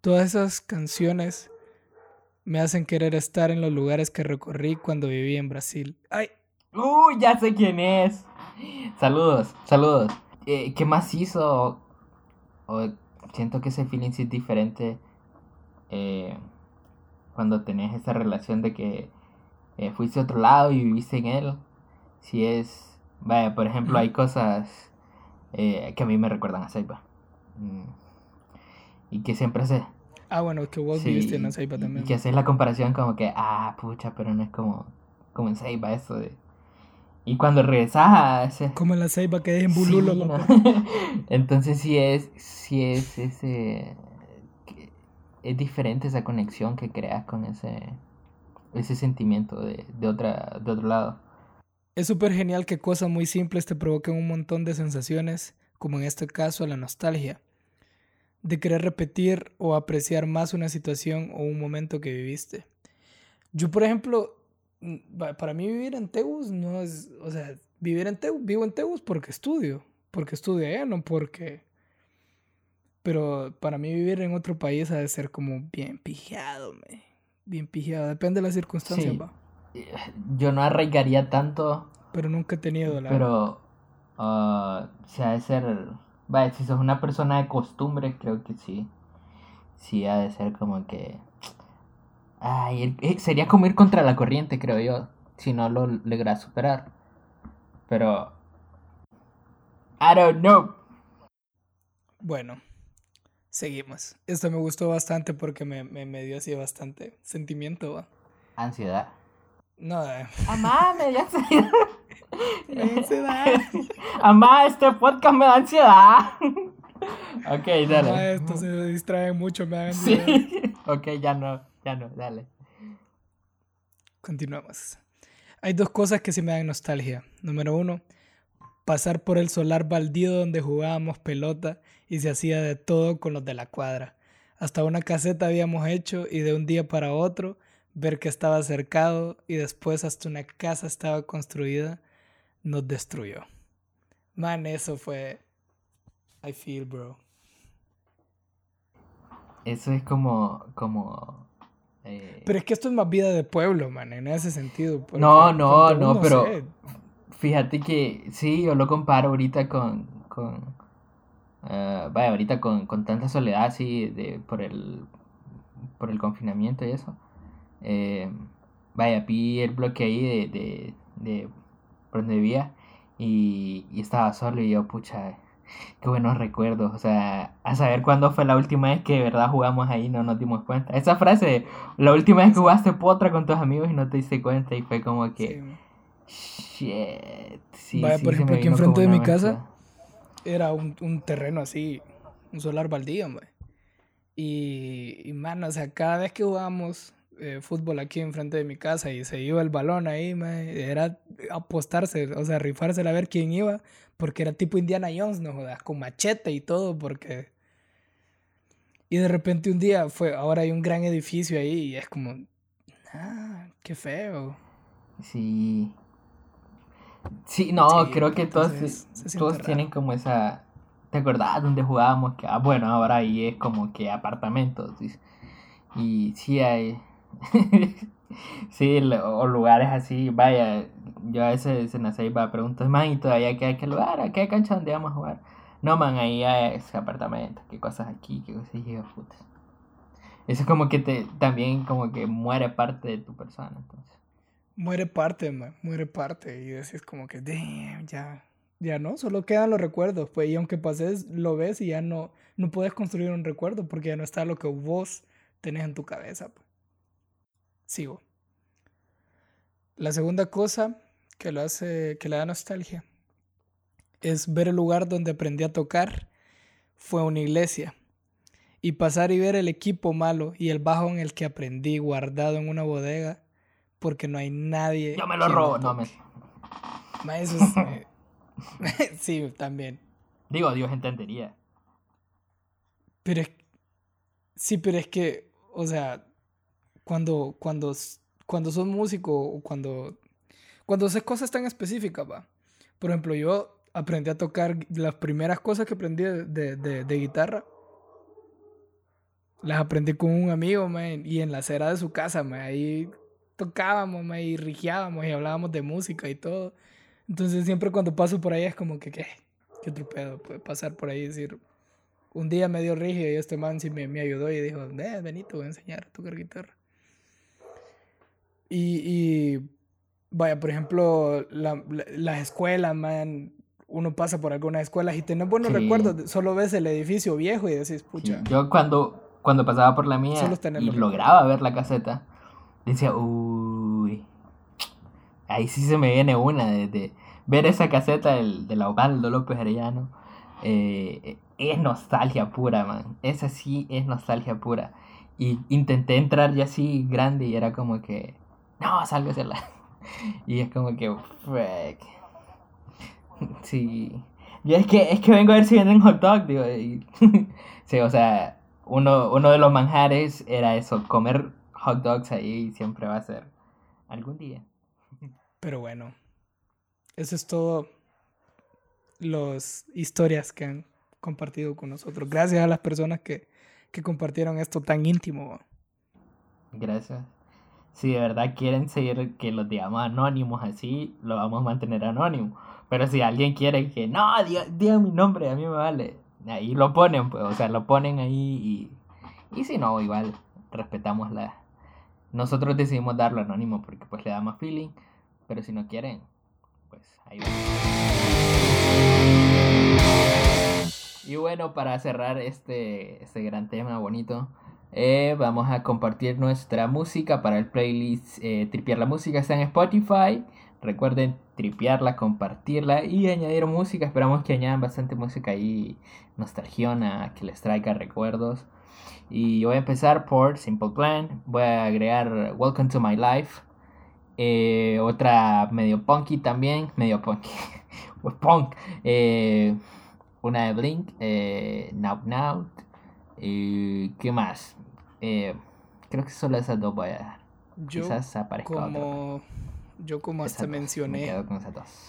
Todas esas canciones me hacen querer estar en los lugares que recorrí cuando viví en Brasil. ¡Ay! ¡Uy! Ya sé quién es. Saludos, saludos. Eh, ¿Qué más hizo? siento que ese feeling sí es diferente eh, cuando tenés esa relación de que eh, fuiste a otro lado y viviste en él. Si es. Vaya, por ejemplo, hay cosas que a mí me recuerdan a Seiba. Mm. Y que siempre se Ah, bueno, que vos viviste en Ceiba también. Y que haces la comparación como que, ah, pucha, pero no es como, como en Ceiba eso de... Y cuando regresas a ese... Como en la Ceiba que es en Bululo. [LAUGHS] Entonces sí es, sí es ese... Es diferente esa conexión que creas con ese, ese sentimiento de, de, otra, de otro lado. Es súper genial que cosas muy simples te provoquen un montón de sensaciones, como en este caso la nostalgia de querer repetir o apreciar más una situación o un momento que viviste. Yo, por ejemplo, para mí vivir en Teus no es, o sea, vivir en Teus, vivo en Teus porque estudio, porque estudio allá, no porque... Pero para mí vivir en otro país ha de ser como bien pijado, me. Bien pijado, depende de las circunstancias, va. Eh, yo no arraigaría tanto. Pero nunca he tenido la... Pero, uh, ha de ser Vaya, si sos una persona de costumbre, creo que sí. Sí, ha de ser como que. Ay, eh, sería como ir contra la corriente, creo yo. Si no lo logras superar. Pero. I don't know. Bueno, seguimos. Esto me gustó bastante porque me, me, dio así bastante sentimiento. ¿va? Ansiedad. No, eh. Amá, me dio ansiedad. [LAUGHS] Me da ansiedad. [LAUGHS] Amá, este podcast me da ansiedad. [LAUGHS] ok, dale. Amá, esto se distrae mucho, me da ansiedad. Sí. ok, ya no, ya no, dale. Continuamos. Hay dos cosas que sí me dan nostalgia. Número uno, pasar por el solar baldío donde jugábamos pelota y se hacía de todo con los de la cuadra. Hasta una caseta habíamos hecho y de un día para otro ver que estaba cercado y después hasta una casa estaba construida, nos destruyó. Man, eso fue... I feel, bro. Eso es como... como eh, Pero es que esto es más vida de pueblo, man, en ese sentido. No, no, no, pero... Fíjate que sí, yo lo comparo ahorita con... con uh, vaya, ahorita con, con tanta soledad así de, por, el, por el confinamiento y eso. Eh, vaya, vi el bloque ahí de, de, de por donde vivía y, y estaba solo y yo, pucha, [LAUGHS] qué buenos recuerdos. O sea, a saber cuándo fue la última vez que de verdad jugamos ahí no nos dimos cuenta. Esa frase, la última vez que jugaste potra con tus amigos y no te diste cuenta y fue como que... Shit. Sí, Vaya, por ejemplo, aquí enfrente de mi casa era un, un, terreno así, un solar baldío, hombre. Y, y, mano, o sea, cada vez que jugábamos eh, fútbol aquí enfrente de mi casa y se iba el balón ahí, era apostarse, o sea, rifarse a ver quién iba, porque era tipo Indiana Jones, no jodas, con machete y todo, porque... Y de repente un día fue, ahora hay un gran edificio ahí y es como, ah, qué feo. Sí. Sí, no, creo que todos, todos tienen como esa... ¿Te acordás donde jugábamos? Que, ah, bueno, ahora ahí es como que apartamentos. Y sí hay [LAUGHS] sí, o lugares así, vaya, yo a veces en la ceiba pregunto, man, ¿y todavía qué hay que lugar? ¿A qué cancha donde vamos a jugar? No, man, ahí hay ese apartamento, qué cosas aquí, qué cosas puta. Eso es como que te, también como que muere parte de tu persona, entonces. Muere parte, man, muere parte, y decís como que, damn, ya, ya no, solo quedan los recuerdos, pues, y aunque pases, lo ves y ya no, no puedes construir un recuerdo porque ya no está lo que vos tenés en tu cabeza, pues. Sigo. La segunda cosa que lo hace, que le da nostalgia, es ver el lugar donde aprendí a tocar. Fue una iglesia. Y pasar y ver el equipo malo y el bajo en el que aprendí guardado en una bodega porque no hay nadie. Yo me lo robo, no me. Eh, [LAUGHS] sí, también. Digo, Dios entendería. Pero es... Sí, pero es que, o sea, cuando, cuando, cuando sos músico o cuando, cuando haces cosas tan específicas, va. Por ejemplo, yo aprendí a tocar las primeras cosas que aprendí de, de, de, guitarra. Las aprendí con un amigo, man, y en la acera de su casa, man, ahí tocábamos, man, y rigiábamos y hablábamos de música y todo. Entonces siempre cuando paso por ahí es como que, ¿qué? ¿Qué otro pedo puede pasar por ahí y decir? Un día me dio rigio y este man sí me, me ayudó y dijo, eh, Benito, voy a enseñar a tocar guitarra. Y, vaya, por ejemplo, la, las escuelas, man, uno pasa por algunas escuelas y tenés buenos recuerdos, solo ves el edificio viejo y decís, pucha. Yo cuando, cuando pasaba por la mía y lograba ver la caseta, decía, uy, ahí sí se me viene una de, ver esa caseta del, del Osvaldo López Arellano. Eh, es nostalgia pura, man. Esa sí es nostalgia pura. Y intenté entrar ya así grande y era como que no, salgo a hacerla. Y es como que, frick. [LAUGHS] Sí. Y es que, es que vengo a ver si venden hot dog, digo. [LAUGHS] sí, o sea, uno, uno de los manjares era eso, comer hot dogs ahí siempre va a ser algún día. Pero bueno, eso es todo las historias que han compartido con nosotros. Gracias a las personas que, que compartieron esto tan íntimo. Gracias si de verdad quieren seguir que los digamos anónimos así, lo vamos a mantener anónimo. Pero si alguien quiere que, no, diga, mi nombre, a mí me vale. Ahí lo ponen, pues, o sea, lo ponen ahí y, y si no, igual respetamos la... Nosotros decidimos darlo anónimo porque pues le da más feeling, pero si no quieren, pues ahí va. Y bueno, para cerrar este, este gran tema bonito, eh, vamos a compartir nuestra música para el playlist eh, Tripear la Música. Está en Spotify. Recuerden tripearla, compartirla y añadir música. Esperamos que añadan bastante música ahí, nostalgiona, que les traiga recuerdos. Y voy a empezar por Simple Plan. Voy a agregar Welcome to My Life. Eh, otra medio punky también. Medio punky. [LAUGHS] punk. una de Blink. Now Now. ¿Qué más? Eh, creo que solo esas dos voy a dar. quizás aparezca como, Yo como hasta mencioné,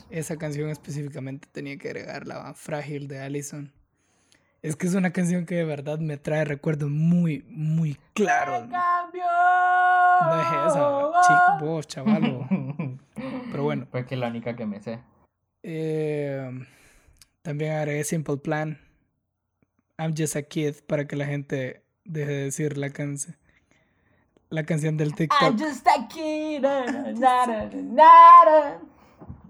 esa canción específicamente tenía que agregarla, Frágil de Allison. Es que es una canción que de verdad me trae recuerdos muy, muy claros. No es esa, chico, vos, chavalo. [LAUGHS] Pero bueno. Pues que es la única que me sé. Eh, también agregué Simple Plan. I'm Just a Kid para que la gente deje de decir la canción. La canción del TikTok. I'm just a kid. [LAUGHS]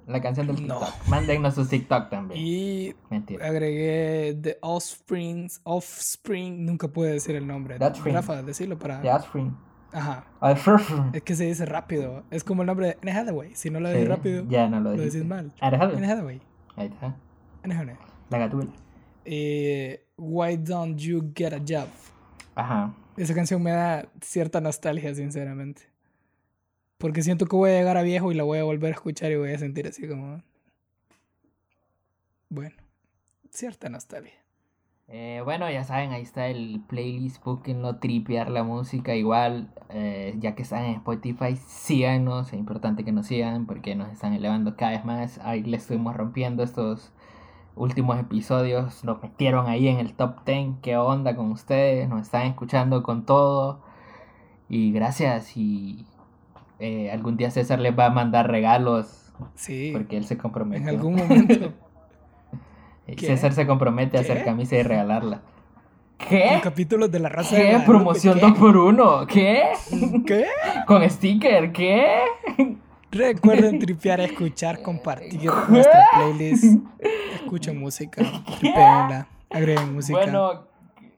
La canción del TikTok. No. Mándennos su TikTok también. Y agregué The Offspring. Offspring. Nunca pude decir el nombre. Rafa, decirlo para. The Offspring. Ajá. [LAUGHS] Es que se dice rápido. Es como el nombre de Anne Hathaway. Si no lo decís rápido, ya no lo, lo decís mal. Anne Hathaway. Ahí está. Anne Hathaway. La gatula. Eh, Why Don't You Get a Job? Ajá. Esa canción me da cierta nostalgia, sinceramente. Porque siento que voy a llegar a viejo y la voy a volver a escuchar y voy a sentir así como... Bueno, cierta nostalgia. Eh, bueno, ya saben, ahí está el playlist, búsquenlo, tripear la música, igual, eh, ya que están en Spotify, síganos, es importante que nos sigan porque nos están elevando cada vez más, ahí les estuvimos rompiendo estos últimos episodios, nos metieron ahí en el top 10, qué onda con ustedes, nos están escuchando con todo, y gracias, y eh, algún día César les va a mandar regalos, sí, porque él se comprometió. En algún momento. [LAUGHS] César se compromete a hacer camisa y regalarla. ¿Qué? Con capítulos de la raza ¿Qué? Promoción 2 por 1 ¿Qué? ¿Qué? [LAUGHS] Con sticker, ¿qué? Recuerden [LAUGHS] tripear, escuchar, compartir nuestra playlist. Escuchen música, tripeenla, agreguen música. Bueno,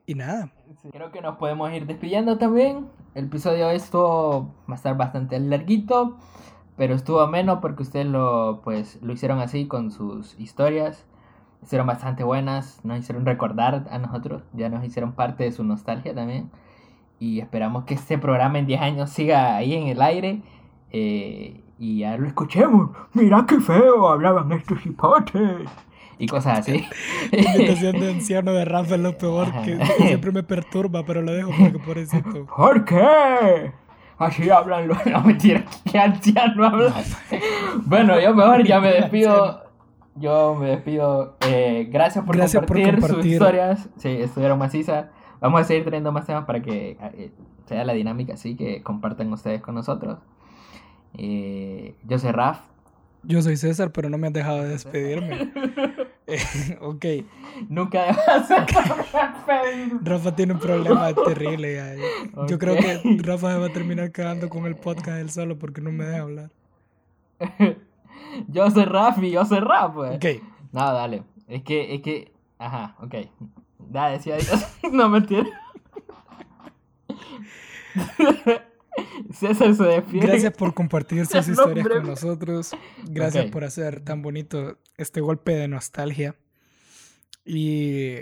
y nada. Creo que nos podemos ir despidiendo también. El episodio esto va a estar bastante larguito, pero estuvo ameno porque ustedes lo, pues, lo hicieron así con sus historias hicieron bastante buenas, nos hicieron recordar a nosotros, ya nos hicieron parte de su nostalgia también. Y esperamos que este programa en 10 años siga ahí en el aire. Eh, y ya lo escuchemos. Mira qué feo hablaban estos hipotes. Y cosas así. [LAUGHS] La imitación de anciano de Rafa es lo peor que siempre me perturba, pero lo dejo porque por eso. ¿Por qué? Así hablan los. No, mentira, ¿qué anciano habla? bueno, yo mejor ya me despido yo me despido. Eh, gracias, por, compartir sus historias. Sí, estuvieron macizas. Vamos a seguir teniendo más temas para que eh, sea la dinámica así, que compartan ustedes con nosotros. Eh, yo soy Raf. Yo soy César, pero no me han dejado de despedirme. [LAUGHS] ok. Nunca [LAUGHS] dejas de Rafa tiene un problema [LAUGHS] terrible. Yo creo que Rafa va a terminar quedando con el podcast él solo porque no me deja hablar. yo soy Rafi, yo soy Raf, pues. Ok. No, dale. Es que, es que. Ajá, ok. Dale, decía No me entiendes. César se despide. Gracias por compartir sus [LAUGHS] historias con nosotros. Gracias por hacer tan bonito este golpe de nostalgia. Y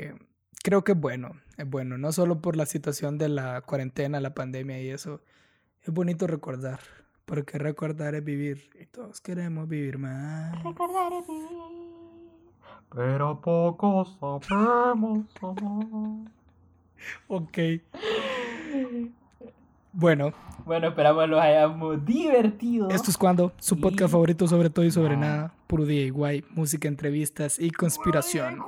creo que es bueno, es bueno, no solo por la situación de la cuarentena, la pandemia y eso. Es bonito recordar. Porque recordar es vivir y todos queremos vivir más. Recordar es vivir. Pero pocos sabemos amar. ok. [LAUGHS] Bueno. Bueno, esperamos los hayamos divertido. Esto es cuando su podcast favorito sobre todo y sobre nada. Puro día y guay. Música, entrevistas y conspiración.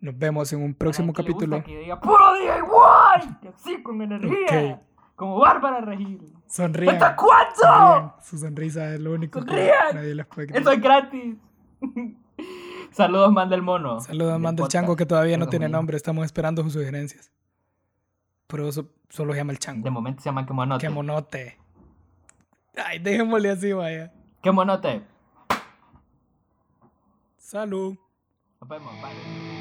Nos vemos en un próximo capítulo. Que diga puro día y guay. Así con energía. Como Bárbara Regil. Sonríen. ¿Hasta cuánto? Su sonrisa es lo único que nadie les puede Esto es gratis. [LAUGHS] Saludos, manda el mono. Saludos, manda el chango que todavía no tiene nombre. Estamos esperando sus sugerencias. Pero eso solo se llama el chango. De momento se llama Kemonote. Kemonote. Ay, déjémosle así, vaya. Kemonote. Salud. Nos vemos, bye.